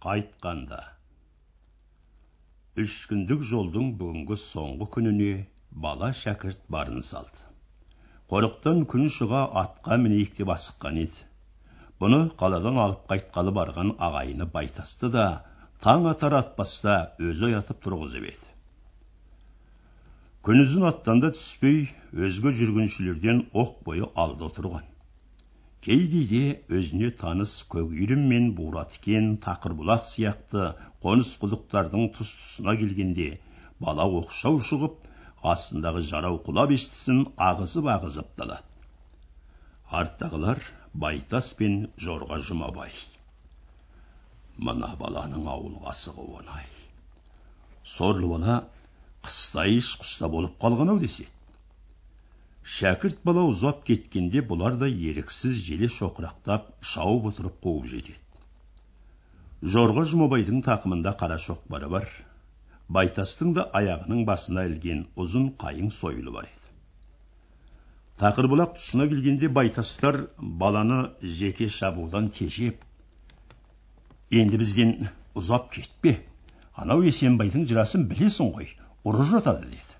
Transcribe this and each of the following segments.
қайтқанда. Үш күндік жолдың бүгінгі соңғы күніне бала шәкірт барын салды. Қорықтан күн шыға атқа мінейік деп асыққан еді. Бұны қаладан алып қайтқалы барған ағайыны байтасты да таң атар атпаста өзі оятып тұрғызып еді. Күнізін аттан да түспей өзге жүргіншілерден оқ бойы алда отырған. Кей кейде өзіне таныс көгүйірім мен буратікен тақырбұлақ сияқты қоныс құдықтардың тұс тұсына келгенде бала оқшау шығып астындағы жарау құлап естісін ағызып ағызып далады. Арттағылар байтас пен жорға жұмабай. Мына баланың ауылға шығуы оңай. Сорлы бала қыстай іш құста болып қалған ау деседі. Шәкірт бала ұзап кеткенде бұлар да еріксіз желе шоқырақтап шауып отырып қуып жетеді. Жорға жұмабайдың тақымында қара шоқпары бар. Байтастың да аяғының басына ілген ұзын қайың сойылы бар еді. Тақырбұлақ тұсына келгенде байтастар баланы жеке шабудан тежеп енді бізден ұзап кетпе анау есенбайдың жырасын білесің ғой ұры жатады деді.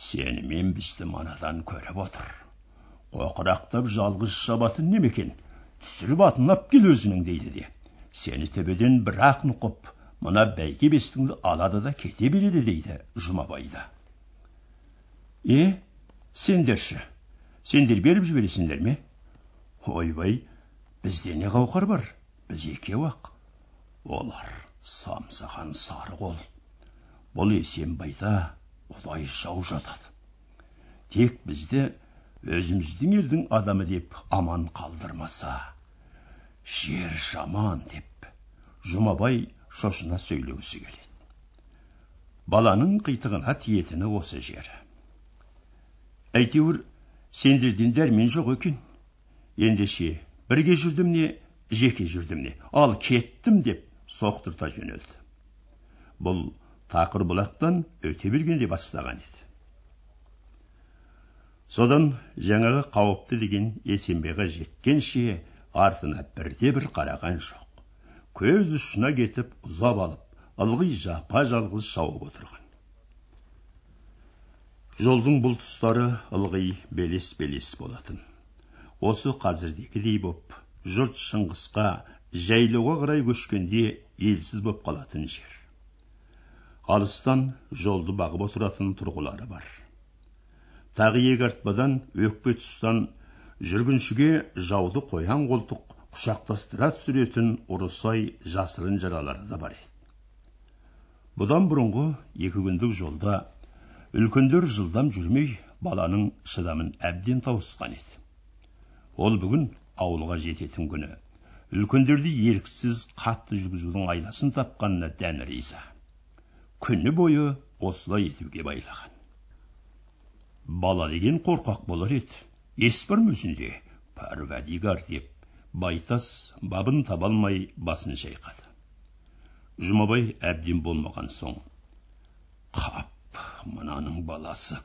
Сені мен бізді манадан көріп отыр қоқырақтап жалғыз шабатын немекен түсіріп атынап кел өзінің дейді де сені төбеден бір ақ нұқып мына бәйге бестіңді алады да кете береді дейді жұмабай да е сендерші сендер беріп жібересіңдер ме ойбай бізде не қауқар бар біз екеу ақ олар самсаған сары қол бұл есенбайда құдай жау жатады. Тек бізді өзіміздің елдің адамы деп аман қалдырмаса жер жаман деп жұмабай шошына сөйлегісі келеді. Баланың қитығына тиетіні осы жері әйтеуір сендерден дәрмен жоқ екен. Ендеше бірге жүрдім не жеке жүрдім не. Ал кеттім деп соқтырта жөнелді. Бұл тақыр бұлақтан өте бергенде бастаған еді содан жаңағы қауіпті деген есенбайға жеткенше артына бірде бір қараған жоқ. Көз ұшына кетіп ұзап алып ылғи жапа жалғыз шауып отырған. Жолдың бұл тұстары ылғи белес белес болатын. Осы қазірдегідей боп жұрт шыңғысқа жайлауға қарай көшкенде елсіз боп қалатын жер. Алыстан жолды бағып отыратын тұрғылары бар. Тағы екі артпадан өкпе тұстан жүргіншіге жауды қоян қолтық құшақтастыра түсіретін ұрысай жасырын жаралары да бар еді. Бұдан бұрынғы екі күндік жолда үлкендер жылдам жүрмей баланың шыдамын әбден тауысқан еді. Ол бүгін ауылға жететін күні. Үлкендерді еріксіз қатты жүргізудің айласын тапқанына дән риза. Күні бойы осылай етуге байлаған. Бала деген қорқақ болар еді. Ес бар ма өзінде деп байтас бабын таба алмай басын шайқады. Жұмабай әбден болмаған соң қап мынаның баласы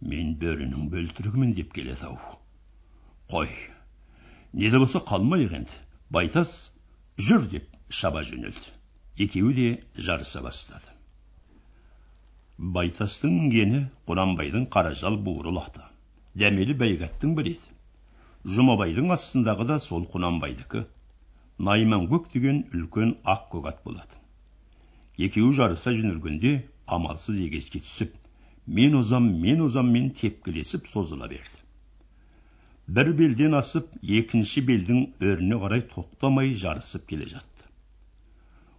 мен бөрінің бөлтірігімін деп келеді ау. Қой не де болса қалмайық енді байтас жүр деп шаба жөнелді. Екеуі де жарыса бастады. Байтастың гені құнанбайдың қаражал буырылаты дәмелі бәйгаттың бірі еді жұмабайдың астындағы да сол құнанбайдікі. Найманкөк деген үлкен ақ көк ат болатын. Екеуі жарыса жөнелгенде амалсыз егеске түсіп мен озам мен озаммен тепкілесіп созыла берді. Бір белден асып екінші белдің өріне қарай тоқтамай жарысып келе жатты.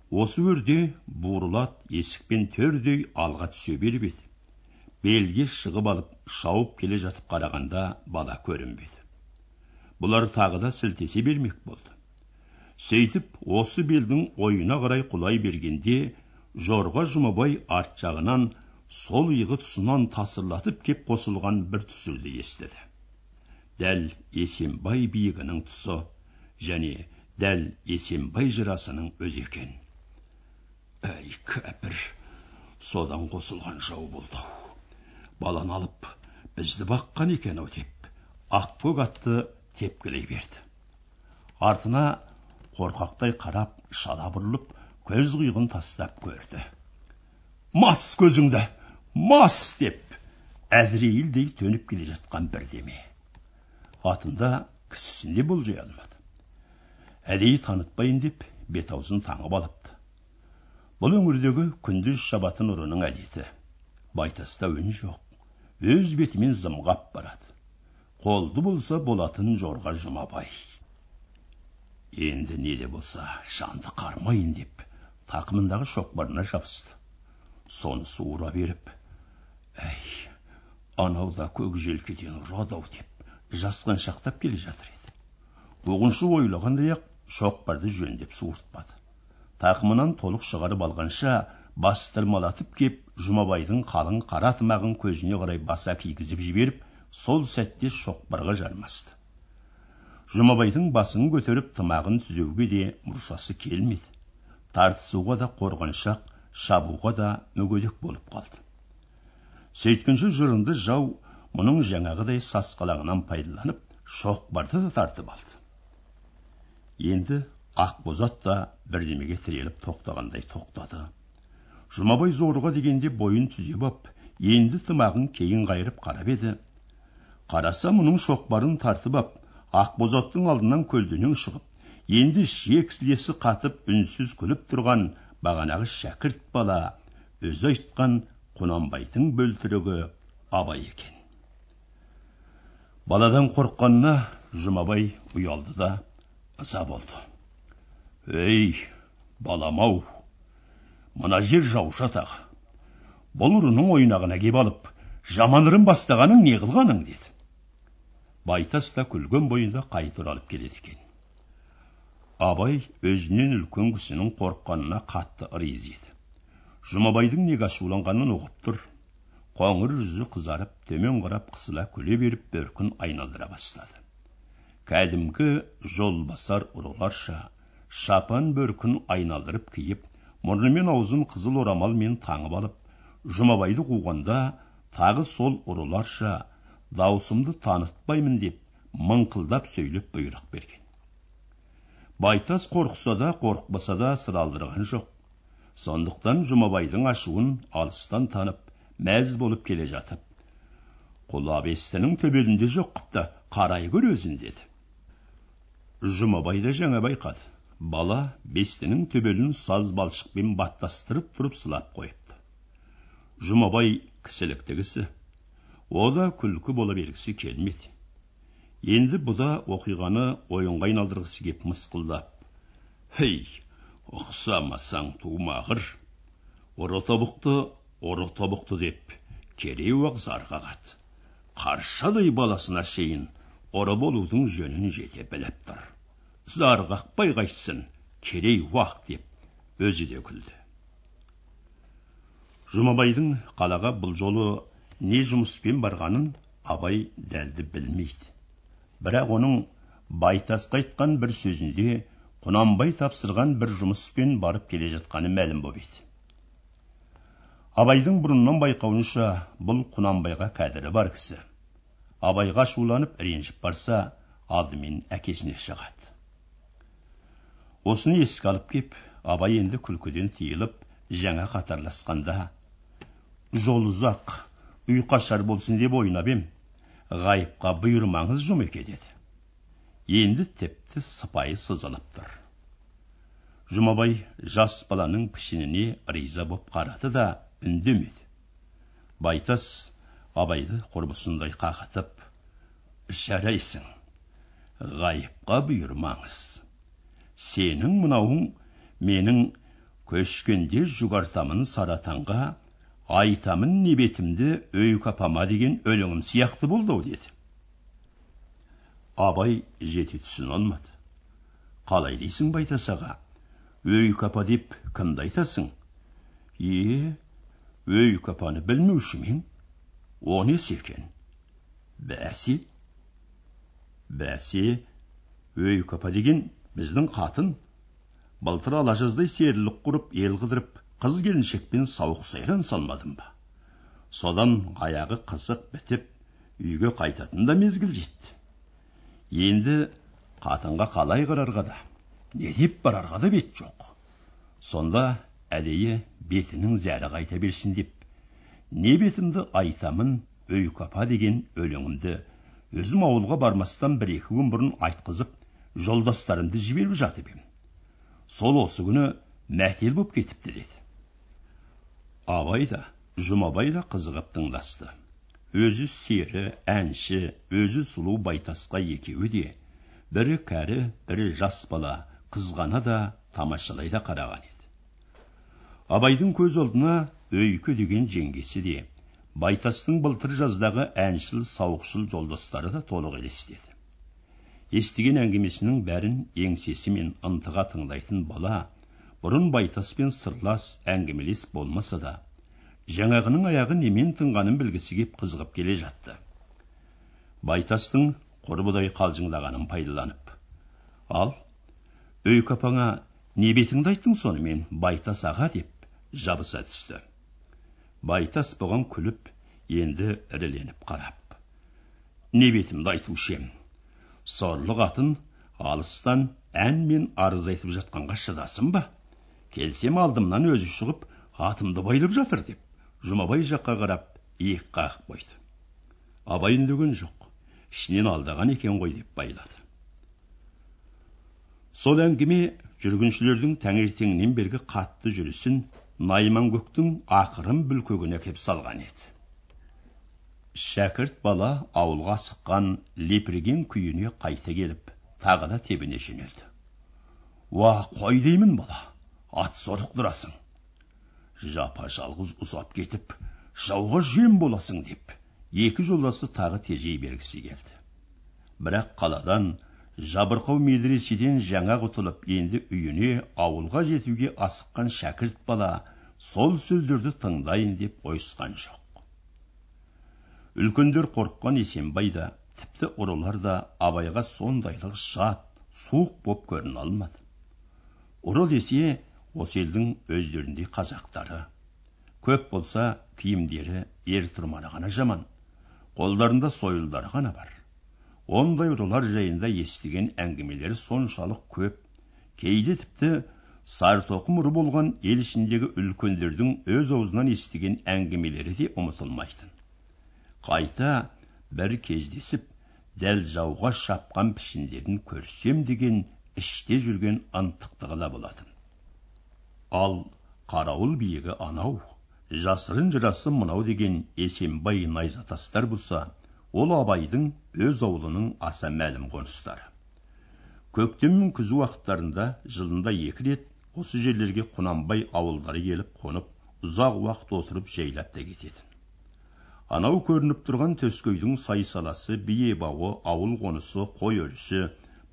Осы өрде буырылат есікпен төрдей алға түсе беріп еді. Белге шығып алып шауып келе жатып қарағанда бала көрінбеді. Бұлар тағы да сілтесе бермек болды. Сөйтіп осы белдің ойына қарай құлай бергенде жорға жұмабай арт жағынан сол иығы тұсынан тасырлатып кеп қосылған бір түсірді естіді. Дәл есенбай биігінің тұсы және дәл есенбай жырасының өзі екен. Әй кәпір. Содан қосылған жау болды баланы алып бізді баққан екен ау деп ақкөк атты тепкілей берді. Артына қорқақтай қарап шала бұрылып көз қиығын тастап көрді. Мас көзіңді мас! деп әзірейілдей төніп келе жатқан бірдеме. Атында кісісін де болжай алмады. Әдейі танытпайын деп бет аузын таңып алыпты. Бұл өңірдегі күндіз шабатын ұрының әдеті. Байтаста үн жоқ. Өз бетімен зымғап барады. Қолды болса болатын жорға жұмабай. Енді не де болса жанды қармайын деп тақымындағы шоқпарына жабысты. Соны суыра беріп әй анау да көк желкеден ұрады ау деп жасқаншақтап келе жатыр еді. Қуғыншы ойлағандай ақ шоқпарды жөндеп суыртпады. Тақымынан толық шығарып алғанша бас тырмалатып кеп жұмабайдың қалың қара тымағын көзіне қарай баса кигізіп жіберіп сол сәтте шоқпарға жармасты. Жұмабайдың басын көтеріп тымағын түзеуге де мұршасы келмеді. Тартысуға да қорғаншақ шабуға да мүгедек болып қалды. Сөйткенше жырынды жау мұның жаңағыдай сасқалаңынан пайдаланып шоқпарды да тартып алды. Енді ақбозат та бірдемеге тіреліп тоқтағандай тоқтады. Жұмабай зорға дегенде бойын түзеп ап енді тымағын кейін қайырып қарап еді. Қараса мұның шоқпарын тартып ап ақбозаттың алдынан көлденең шығып енді шек сілесі қатып үнсіз күліп тұрған бағанағы шәкірт бала өзі айтқан құнанбайдың бөлтірігі абай екен. Баладан қорыққанына жұмабай ұялды да ыза болды. Ей балам ау мына жер жауша тағы бұл ұрының ойнағына кеп алып жаман ырым бастағаның не қылғаның деді. Байтас та күлген бойында қайта оралып келеді екен. Абай өзінен үлкен кісінің қорыққанына қатты ырыз еді. Жұмабайдың неге ашуланғанын ұғып тұр. Қоңыр жүзі қызарып төмен қарап қысыла күле беріп бөркін айналдыра бастады. Кәдімгі жолбасар ұрыларша шапан бөркін айналдырып киіп мұрны мен аузын қызыл орамалмен таңып алып жұмабайды қуғанда тағы сол ұрыларша даусымды танытпаймын деп мыңқылдап сөйлеп бұйрық берген. Байтас қорықса да қорықпаса да сыр алдырған жоқ. Сондықтан жұмабайдың ашуын алыстан танып мәз болып келе жатып құла бестінің төбелінде жоқ қыпты қарай көр өзін деді. Жұмабай да жаңа байқады. Бала бестінің төбелін саз балшықпен баттастырып тұрып сылап қойыпты. Жұмабай кісілікті кісі о да күлкі бола бергісі келмеді. Енді бұ да оқиғаны ойынға айналдырғысы кеп мысқылдап хей ұқсамасаң тумағыр ұры тобықты ұры тобықты деп кереуақ зарға қағады қаршадай баласына шейін ұры болудың жөнін жете біліп тұр. Зар қақпай қайтсын керей уақ деп өзі де күлді. Жұмабайдың қалаға бұл жолы не жұмыспен барғанын абай дәлді білмейді. Бірақ оның байтасқа айтқан бір сөзінде құнанбай тапсырған бір жұмыспен барып келе жатқаны мәлім боп еді. Абайдың бұрыннан байқауынша бұл құнанбайға кәдірі бар кісі. Абайға ашуланып ренжіп барса алдымен әкесіне шығады. Осыны еске алып кеп абай енді күлкіден тыйылып жаңа қатарласқанда жол ұзақ үй қашар болсын деп ойнап ем ғайыпқа бұйырмаңыз жұмеке деді. Енді тіпті сыпайы сызылып тұр. Жұмабай жас баланың пішініне риза боп қарады да үндемеді. Байтас абайды құрбысындай қағытып жарайсың ғайыпқа бұйырмаңыз сенің мынауың менің көшкенде жүгартамын саратанға айтамын не бетімді өйк апама деген өлеңім сияқты болды ау деді. Абай жете түсіне алмады. Қалай дейсің байтас аға? Өйк апа деп кімді айтасың? Е өйк апаны білмеуші ме о несі екен? Бәсе? Бәсе өйк апа деген біздің қатын былтыр ала жаздай серілік құрып ел қыдырып қыз келіншекпен сауық сайран салмадым ба? Содан аяғы қызық бітіп үйге қайтатын да мезгіл жетті. Енді қатынға қалай қарарға да? Не деп барарға да бет жоқ. Сонда әдейі бетінің зәрі қайта берсін деп не бетімді айтамын өйкапа деген өлеңімді өзім ауылға бармастан бір екі күн бұрын айтқызып жолдастарымды жіберіп жатып ем. Сол осы күні мәтел боп кетіпті деді. Абай да жұмабай да қызығып тыңдасты. Өзі сері әнші өзі сұлу байтасқа екеуі де бірі кәрі бірі жас бала қызғана да тамашалай да қараған еді. Абайдың көз алдына өйкі деген жеңгесі де байтастың былтыр жаздағы әншіл сауықшыл жолдастары да толық елестеді. Естіген әңгімесінің бәрін еңсесімен ынтыға тыңдайтын бала бұрын байтаспен сырлас әңгімелес болмаса да жаңағының аяғы немен тынғанын білгісі кеп қызығып келе жатты. Байтастың құрбыдай қалжыңдағанын пайдаланып ал өйкі апаңа не бетіңді айттың сонымен байтас аға? деп жабыса түсті. Байтас бұған күліп енді іріленіп қарап не бетімді айтушы ем? Сорлы қатын алыстан ән мен арыз айтып жатқанға шыдасын ба? Келсем алдымнан өзі шығып атымды байлап жатыр деп жұмабай жаққа қарап иек қағып қойды. Абай үндеген жоқ ішінен алдаған екен ғой деп байлады. Сол әңгіме жүргіншілердің таңертеңнен бергі қатты жүрісін найман көктің ақырын бүлкөгіне әкеп салған еді. Шәкірт бала ауылға асыққан лепірген күйіне қайта келіп тағы да тебіне жөнелді. Уа қой деймін бала ат зорықтырасың жапа жалғыз ұзап кетіп жауға жем боласың деп екі жолдасы тағы тежей бергісі келді. Бірақ қаладан жабырқау медреседен жаңа құтылып енді үйіне ауылға жетуге асыққан шәкірт бала сол сөздерді тыңдайын деп ойысқан жоқ. Үлкендер қорыққан есенбай да тіпті ұрылар да абайға сондайлық жат суық боп көріне алмады. Ұры десе осы елдің өздеріндей қазақтары. Көп болса киімдері ер тұрманы ғана жаман қолдарында сойылдары ғана бар. Ондай ұрылар жайында естіген әңгімелері соншалық көп. Кейде тіпті сартоқым ұры болған ел ішіндегі үлкендердің өз аузынан естіген әңгімелері де ұмытылмайтын. Қайта бір кездесіп дәл жауға шапқан пішіндерін көрсем деген іште жүрген ынтықтығы да болатын. Ал қарауыл биігі анау жасырын жырасы мынау деген есенбай найзатастар болса ол абайдың өз аулының аса мәлім қоныстары. Көктем мен күз уақыттарында жылында екі рет осы жерлерге құнанбай ауылдары келіп қонып ұзақ уақыт отырып жайлап та кететін анау көрініп тұрған төскейдің сай саласы бие бауы ауыл қонысы қой өрісі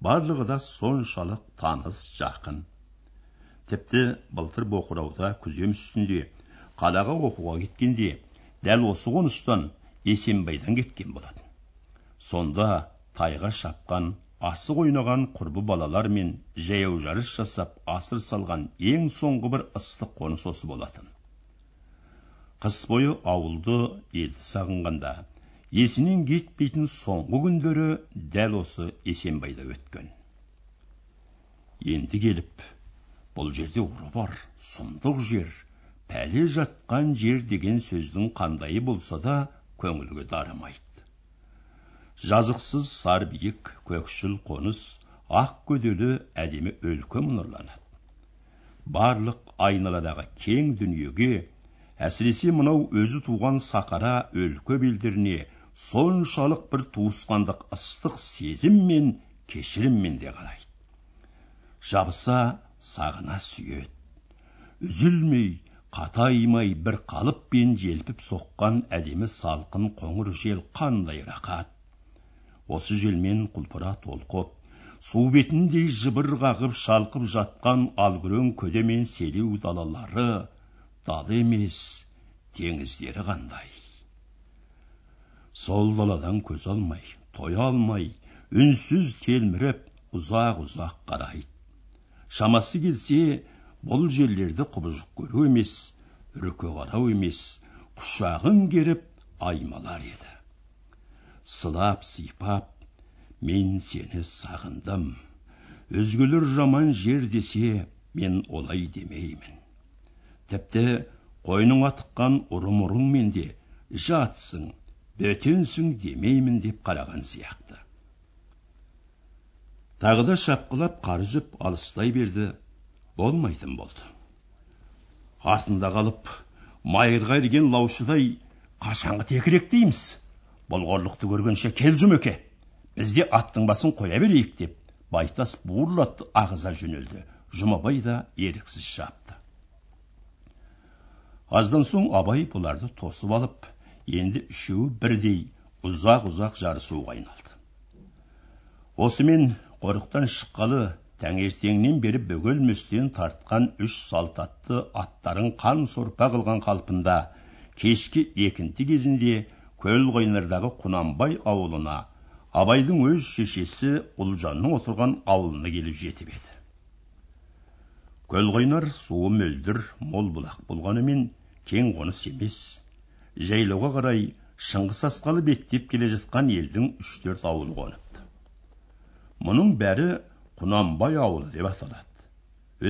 барлығы да соншалық таныс жақын тіпті былтыр боқырауда күзем үстінде қалаға оқуға кеткенде дәл осы қоныстан есенбайдан кеткен болатын. Сонда тайға шапқан асық ойнаған құрбы балалар мен жаяу жарыс жасап асыр салған ең соңғы бір ыстық қоныс осы болатын. Қыс бойы ауылды елді сағынғанда. Есінен кетпейтін соңғы күндері дәл осы есенбайда өткен. Енді келіп бұл жерде ұры бар сұмдық жер пәле жатқан жер деген сөздің қандайы болса да көңілге дарымайды. Жазықсыз сарбиік көкшіл қоныс ақ көделі әдемі өлке нұрланады. Барлық айналадағы кең дүниеге әсіресе мынау өзі туған сақара өлке белдеріне соншалық бір туысқандық ыстық сезім мен кешіріммен де қарайды. Жабыса сағына сүйеді үзілмей қатаймай бір қалыппен желпіп соққан әдемі салқын қоңыр жел қандай рақат. Осы желмен құлпыра толқып су бетіндей жыбыр қағып шалқып жатқан алгүрең көде мен селеу далалары дала емес теңіздері қандай сол даладан көз алмай тоя алмай үнсіз телміріп ұзақ ұзақ қарайды шамасы келсе бұл жерлерді құбыжық көру емес үрке қарау емес құшағын керіп аймалар еді сылап сипап мен сені сағындым өзгелер жаман жер десе мен олай демеймін тіпті қойныңа тыққан ұры де жатсың бөтенсің демеймін деп қараған сияқты. Тағы да шапқылап қар үзіп алыстай берді. Болмайтын болды. Артында қалып майырға ерген лаушыдай қашанғы текірек дейміз. Бұл қорлықты көргенше кел жұмеке. Бізде аттың басын қоя берейік деп байтас буырлатты ағыза жөнелді. Жұмабай да еріксіз шапты аздан соң абай бұларды тосып алып енді үшеуі бірдей ұзақ ұзақ жарысуға айналды. Осымен қорықтан шыққалы таңертеңнен бері бөгелместен тартқан үш салт атты аттарын қан сорпа қылған қалпында кешкі екінті кезінде көлқойнардағы құнанбай ауылына абайдың өз шешесі ұлжанның отырған ауылына келіп жетіп еді. Көлқойнар суы мөлдір мол бұлақ болғанымен кең қоныс емес. Жайлауға қарай шыңғыс асқалы беттеп келе жатқан елдің үш төрт ауылы қоныпты мұның бәрі құнанбай ауылы деп аталады.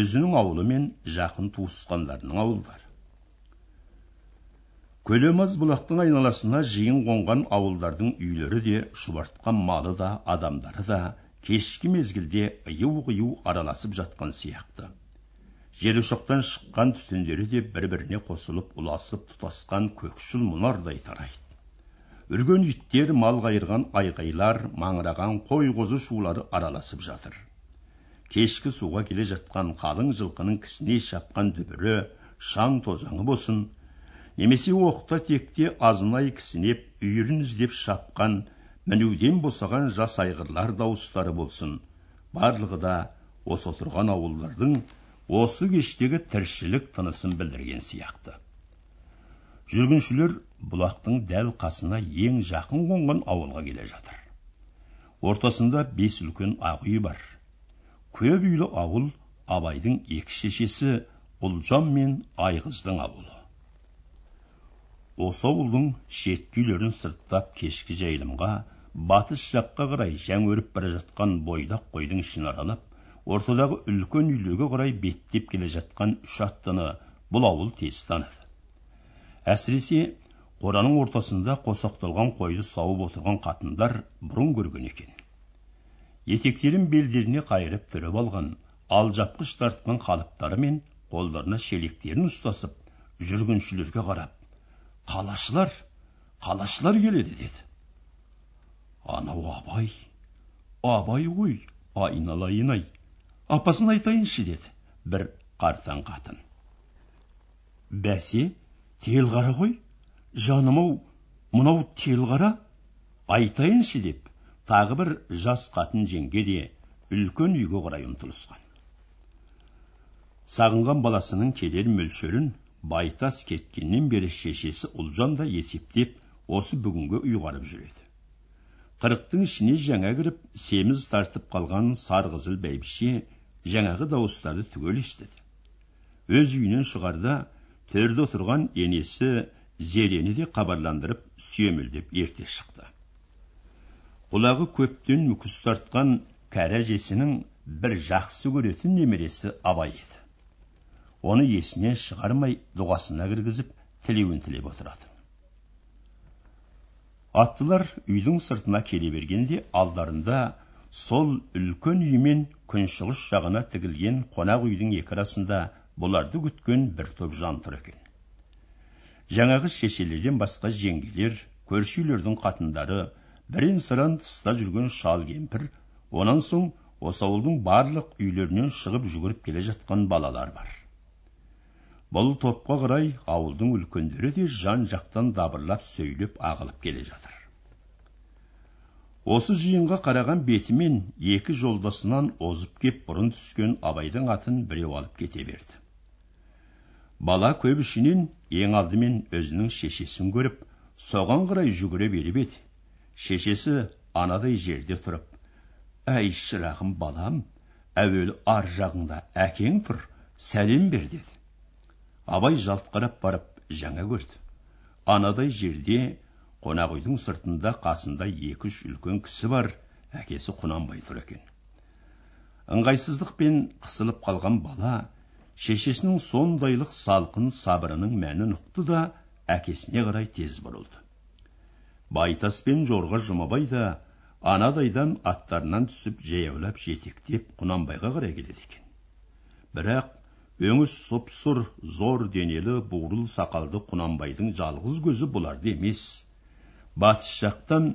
Өзінің аулы мен жақын туысқандарының ауылдары. Көлемаз бұлақтың айналасына жиын қонған ауылдардың үйлері де шұбартқан малы да адамдары да кешкі мезгілде ыю қию араласып жатқан сияқты. Жер ошақтан шыққан түтіндері де бір біріне қосылып ұласып тұтасқан көкшіл мұнардай тарайды. Үрген иттер мал қайырған айғайлар маңыраған қой қозы шулары араласып жатыр. Кешкі суға келе жатқан қалың жылқының кісіне шапқан дүбірі шаң тозаңы болсын немесе оқта текте азынай кісінеп үйірін іздеп шапқан мінуден босаған жас айғырлар дауыстары болсын. Барлығы да осы отырған ауылдардың осы кештегі тіршілік тынысын білдірген сияқты. Жүргіншілер бұлақтың дәл қасына ең жақын қонған ауылға келе жатыр. Ортасында бес үлкен ақ үй бар. Көп үйлі ауыл абайдың екі шешесі ұлжан мен айғыздың ауылы. Осы ауылдың шеткі үйлерін сырттап кешкі жайылымға батыс жаққа қарай жәң өріп бара жатқан бойдақ қойдың ішін аралап ортадағы үлкен үйлерге қарай беттеп келе жатқан үш аттыны бұл ауыл тез таныды әсіресе қораның ортасында қосақталған қойды сауып отырған қатындар бұрын көрген екен етектерін белдеріне қайырып түріп алған алжапқыш тартқан қалыптары мен қолдарына шелектерін ұстасып жүргіншілерге қарап қалашылар қалашылар келеді деді анау абай абай ғой айналайын ай апасын айтайыншы деді бір қартаң қатын. Бәсе телғара ғой. Жаным ау мынау телғара айтайыншы деп тағы бір жас қатын жеңге де үлкен үйге қарай ұмтылысқан. Сағынған баласының келер мөлшерін байтас кеткеннен бері шешесі ұлжан да есептеп осы бүгінгі ұйғарып жүреді. Қырықтың ішіне жаңа кіріп семіз тартып қалған сарқызыл бәйбіше жаңағы дауыстарды түгел естіді. Өз үйінен шығарда төрде отырған енесі зерені де хабарландырып сүйемелдеп ерте шықты. Құлағы көптен мүкіс тартқан кәрі әжесінің бір жақсы көретін немересі абай еді. Оны есінен шығармай дұғасына кіргізіп тілеуін тілеп отырады аттылар үйдің сыртына келе бергенде алдарында сол үлкен үй мен күншығыс жағына тігілген қонақ үйдің екі арасында бұларды күткен бір топ жан тұр екен. Жаңағы шешелерден басқа жеңгелер көрші үйлердің қатындары бірен саран тыста жүрген шал кемпір онан соң осы ауылдың барлық үйлерінен шығып жүгіріп келе жатқан балалар бар. Бұл топқа қарай ауылдың үлкендері де жан жақтан дабырлап сөйлеп ағылып келе жатыр. Осы жиынға қараған бетімен екі жолдасынан озып кеп бұрын түскен абайдың атын біреу алып кете берді. Бала көп ішінен ең алдымен өзінің шешесін көріп соған қарай жүгіре беріп еді. Шешесі анадай жерде тұрып әй шырағым балам әуелі ар жағыңда әкең тұр сәлем бер деді. Абай жалт қарап барып жаңа көрді. Анадай жерде қонақ үйдің сыртында қасында екі үш үлкен кісі бар әкесі құнанбай тұр екен. Ыңғайсыздықпен қысылып қалған бала шешесінің сондайлық салқын сабырының мәнін ұқты да әкесіне қарай тез бұрылды. Байтас пен жорға жұмабай да анадайдан аттарынан түсіп жаяулап жетектеп құнанбайға қарай келеді екен. Бірақ өңі сұп сұр зор денелі бурыл сақалды құнанбайдың жалғыз көзі бұларды емес. Батыс жақтан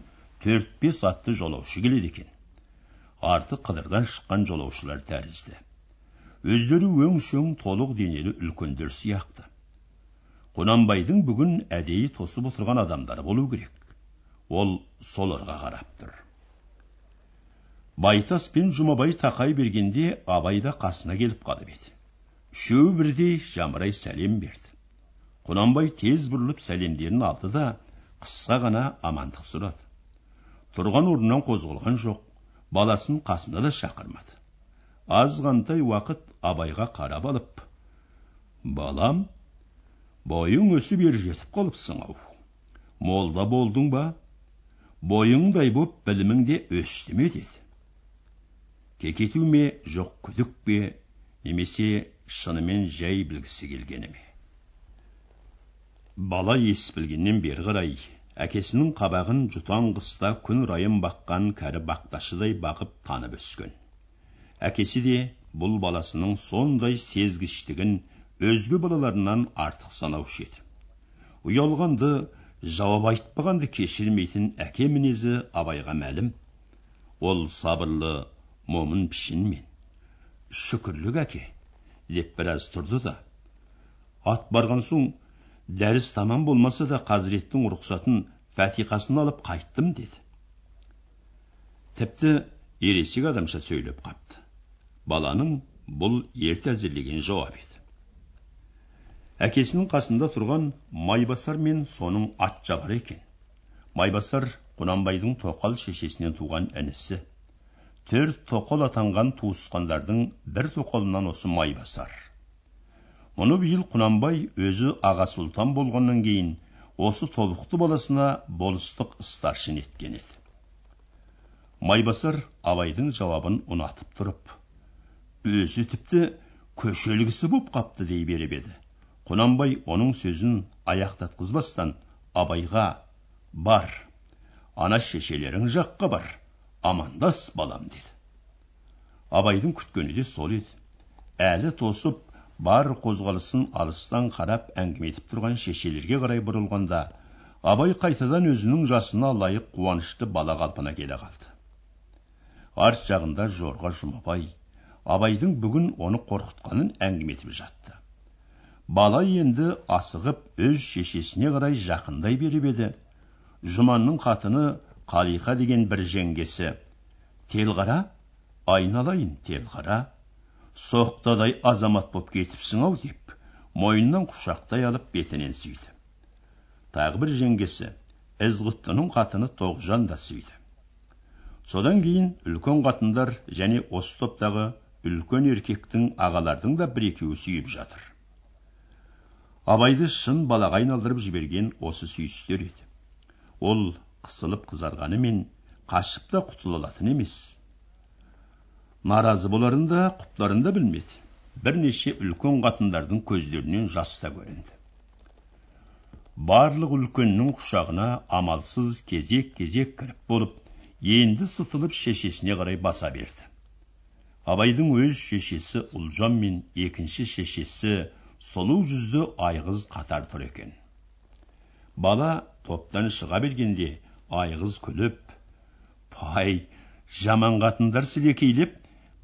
төрт бес атты жолаушы келеді екен. Арты қыдырдан шыққан жолаушылар тәрізді. Өздері өңшөң толық денелі үлкендер сияқты. Құнанбайдың бүгін әдейі тосып отырған адамдары болу керек. Ол соларға қарап тұр. Байтас пен жұмабай тақай бергенде абай да қасына келіп қалып еді. Үшеуі бірдей жамырай сәлем берді құнанбай тез бұрылып сәлемдерін алды да қысқа ғана амандық сұрады тұрған орнынан қозғалған жоқ баласын қасына да шақырмады азғантай уақыт абайға қарап алып балам бойың өсіп ер жетіп қалыпсың ау молда болдың ба бойыңдай боп білімің де өсті ме деді кекету ме жоқ күдік пе немесе шынымен жай білгісі келгені ме бала ес білгеннен бері қарай әкесінің қабағын жұтаң қыста күн райын баққан кәрі бақташыдай бағып танып өскен. Әкесі де бұл баласының сондай сезгіштігін өзге балаларынан артық санаушы еді ұялғанды жауап айтпағанды кешірмейтін әке мінезі абайға мәлім. Ол сабырлы момын пішінмен. Шүкірлік әке. Деп біраз тұрды да ат барған соң дәріс тамам болмаса да қазіреттің рұқсатын фәтиқасын алып қайттым деді тіпті ересек адамша сөйлеп қапты баланың бұл ерте әзірлеген жауап еді әкесінің қасында тұрған майбасар мен соның ат жабары екен майбасар құнанбайдың тоқал шешесінен туған інісі төрт тоқал атанған туысқандардың бір тоқалынан осы майбасар. Мұны биыл құнанбай өзі аға сұлтан болғаннан кейін осы тобықты баласына болыстық старшын еткен еді. Майбасар абайдың жауабын ұнатып тұрып өзі тіпті көшелгісі боп қапты дей беріп еді. Құнанбай оның сөзін аяқтатқызбастан абайға бар ана шешелерің жаққа бар амандас балам деді абайдың күткені де сол еді әлі тосып бар қозғалысын алыстан қарап әңгіме етіп тұрған шешелерге қарай бұрылғанда абай қайтадан өзінің жасына лайық қуанышты бала қалпына келе қалды арт жағында жорға жұмабай абайдың бүгін оны қорқытқанын әңгіме етіп жатты бала енді асығып өз шешесіне қарай жақындай беріп еді жұманның қатыны қалиқа деген бір жеңгесі. Телғара айналайын телғара соқтадай азамат боп кетіпсің ау деп мойнынан құшақтай алып бетінен сүйді. Тағы бір жеңгесі ізғұттының қатыны тоғжан да сүйді содан кейін үлкен қатындар және осы топтағы үлкен еркектің ағалардың да бір екеуі сүйіп жатыр. Абайды шын балаға айналдырып жіберген осы сүйістер еді. Ол қысылып қызарғанымен қашып та құтыла алатын емес наразы боларын да құптарын да білмеді бірнеше үлкен қатындардың көздерінен жас та көрінді барлық үлкеннің құшағына амалсыз кезек кезек кіріп болып енді сытылып шешесіне қарай баса берді абайдың өз шешесі ұлжан мен екінші шешесі сұлу жүзді айғыз қатар тұр екен бала топтан шыға бергенде айғыз күліп пай жаман қатындар сілекейлеп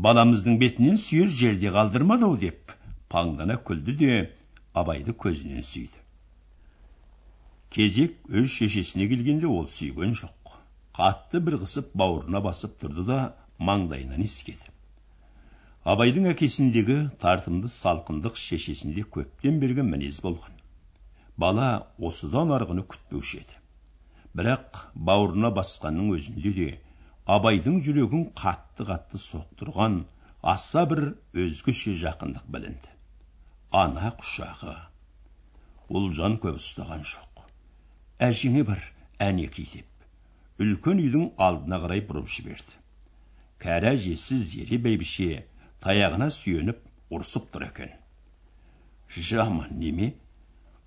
баламыздың бетінен сүйер жерде қалдырмады ау деп паңдана күлді де абайды көзінен сүйді. Кезек өз шешесіне келгенде ол сүйген жоқ. Қатты бір қысып бауырына басып тұрды да маңдайынан иіскеді. Абайдың әкесіндегі тартымды салқындық шешесінде көптен бергі мінез болған. Бала осыдан арғыны күтпеуші еді. Бірақ бауырына басқанның өзінде де абайдың жүрегін қатты қатты соқтырған аса бір өзгеше жақындық білінді. Ана құшағы. Ұлжан көп ұстаған жоқ. Әжеңе бар әнеки деп үлкен үйдің алдына қарай бұрып жіберді. Кәрі әжесі зере бәйбіше таяғына сүйеніп ұрсып тұр екен. Жаман неме?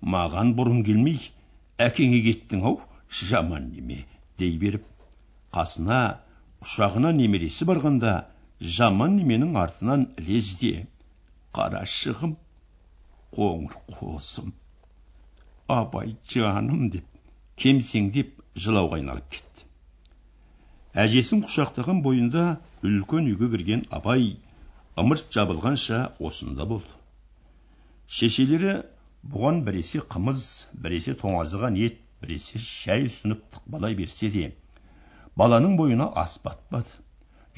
Маған бұрын келмей әкеңе кеттің ау? Жаман неме дей беріп қасына ұшағына немересі барғанда жаман неменің артынан лезде қарашығым қоңыр қосым абай жаным деп кемсеңдеп жылауға айналып кетті. Әжесін құшақтаған бойында үлкен үйге кірген абай ымырт жабылғанша осында болды. Шешелері бұған біресе қымыз біресе тоңазыған ет біресе шай ұсынып тықпалай берсе де баланың бойына ас батпады.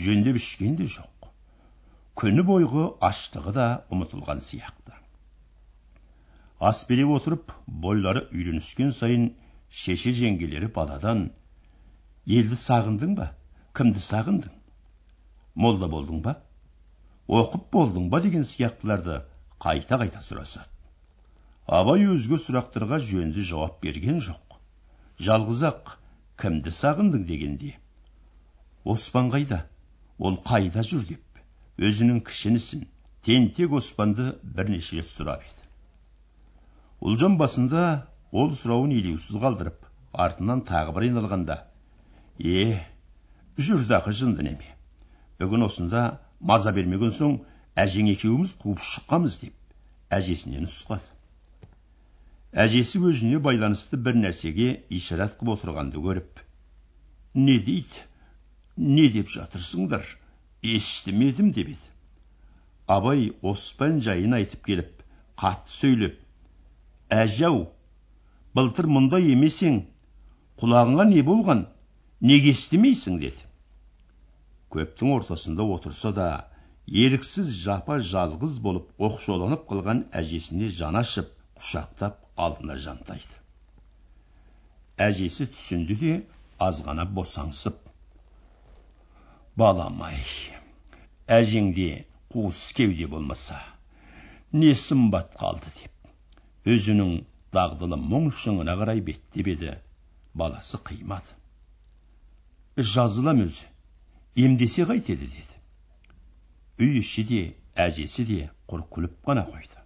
Жөндеп ішкен де жоқ. Күні бойғы аштығы да ұмытылған сияқты. Ас бере отырып бойлары үйреніскен сайын шеше жеңгелері баладан елді сағындың ба? Кімді сағындың? Молда болдың ба? Оқып болдың ба? деген сияқтыларды қайта қайта сұрасады. Абай өзге сұрақтарға жөнді жауап берген жоқ. Жалғыз ақ кімді сағындың дегенде? Оспан қайда ол қайда жүр деп? Өзінің кішінісін тентек оспанды бірнеше рет сұрап еді. Ұлжан басында ол сұрауын елеусіз қалдырып артынан тағы бір айналғанда е жүр дағы жынды неме? Бүгін осында маза бермеген соң әжең екеуміз қуып шыққанбыз деп әжесіне нұсқады әжесі өзіне байланысты бір нәрсеге ишарат қылып отырғанды көріп не дейді не деп жатырсыңдар естімедім деп еді. Абай оспан жайын айтып келіп қатты сөйлеп әжау былтыр мұндай емесең құлағыңа не болған неге естімейсің? деді. Көптің ортасында отырса да еріксіз жапа жалғыз болып оқшауланып қалған әжесіне жан ашып құшақтап алдына жантайды. Әжесі түсінді де азғана босаңсып балам ай әжеңде қуыс кеуде болмаса не сымбат қалды? деп өзінің дағдылы мұң шыңына қарай беттеп еді. Баласы қимады. Жазылам өзі емдесе қайтеді деді. Үй іші де әжесі де құр күліп қана қойды.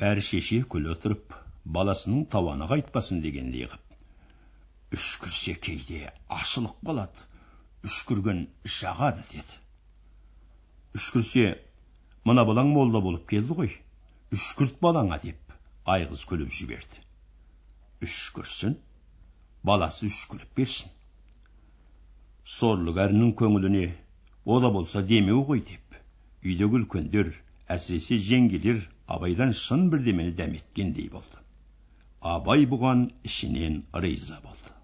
Кәрі шеше күле тұрып баласының тауаны қайтпасын дегендей қып үшкірсе кейде ашылып қалады үшкірген жағады деді. Үшкірсе мына балаң молда болып келді ғой үшкірт балаңа деп айғыз күліп жіберді. Үшкірсін баласы үшкіріп берсін. Сорлы кәрінің көңіліне о да болса демеу ғой деп үйдегі үлкендер әсіресе жеңгелер абайдан шын бірдемені дәметкендей болды. Абай бұған ішінен риза болды.